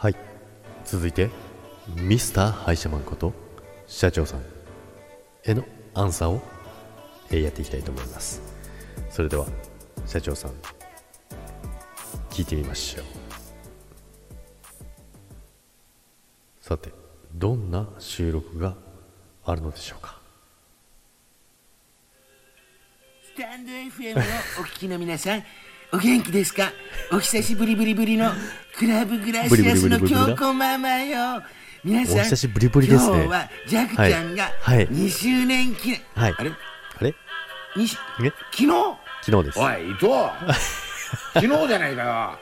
はい。続いてミスターハイシャマンこと社長さんへのアンサーをやっていきたいと思います。それでは社長さん聞いてみましょう。さてどんな収録があるのでしょうか？スタンド FM をお聞きの皆さん、お元気ですか？お久しぶりぶりぶりのクラブグラシアスの京子ママよ。皆さん、お久しぶりぶりですね。今日はジャクちゃんがはい。はい2周年記念。はい。あれ？あれ？にしえ？昨日？昨日です。おい伊藤。昨日じゃないかよ。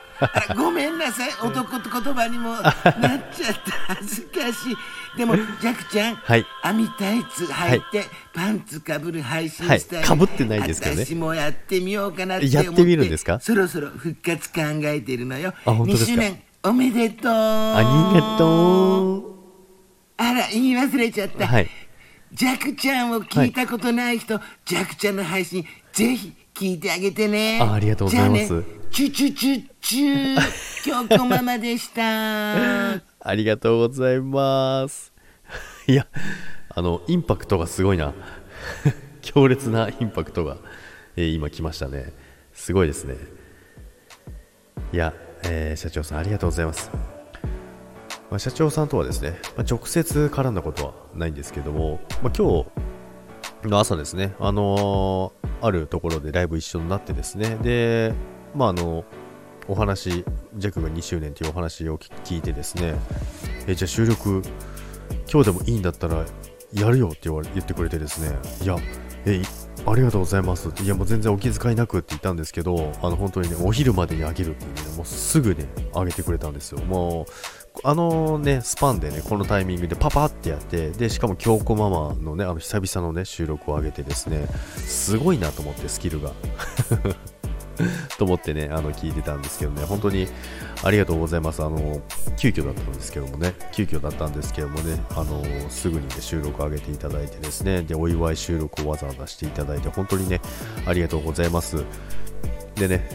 ごめんなさい、男って言葉にもなっちゃった。恥ずかしい。でも、ジャクちゃん、はい網タイツ履いて、パンツかぶる配信スタイル、はい被ってないですけどね私もやってみようかなって思ってやってみるんですか？そろそろ復活考えてるのよ。あ本当ですか？2周年おめでとう。ありがとうあら、言い忘れちゃった。はいジャクちゃんを聞いたことない人、ジャクちゃんの配信、ぜひ聞いてあげてね。あありがとうございますチュチュチュチュ京子ママでした。ありがとうございます。いや、あの、インパクトがすごいな。強烈なインパクトが、えー今来ましたね。すごいですね。いや、えー社長さんありがとうございます。まあ、社長さんとはですね、まあ、直接絡んだことはないんですけども、まあ、今日の朝ですね、あのーあるところでライブ一緒になってですね、で、まああの、お話、ジャックが2周年というお話を聞いてですね、えじゃあ収録、今日でもいいんだったらやるよって言われ言ってくれてですね、いや、えありがとうございますって、いやもう全然お気遣いなくって言ったんですけど、あの本当にね、お昼までにあげるっていうね、もうすぐね、あげてくれたんですよ。もう、あのね、スパンでね、このタイミングでパパってやって、で、しかも京子ママのね、あの久々のね、収録を上げてですね、すごいなと思って、スキルが。と思ってね、あの聞いてたんですけどね、本当にありがとうございます。あの急遽だったんですけどもね、急遽だったんですけどもね、あのすぐに、ね、収録を上げていただいてですね、でお祝い収録をわざわざしていただいて、本当にね、ありがとうございます。でね、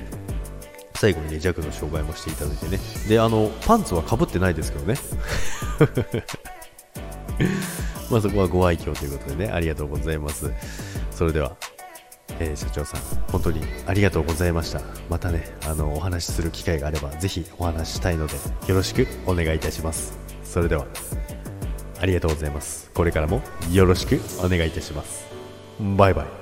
最後にね、弱の紹介もしていただいてね、で、あのパンツはかぶってないですけどね。まあそこはご愛嬌ということでね、ありがとうございます。それでは、えー社長さん、本当にありがとうございました。またね、あの、お話しする機会があれば、ぜひお話したいので、よろしくお願いいたします。それでは、ありがとうございます。これからもよろしくお願いいたします。バイバイ。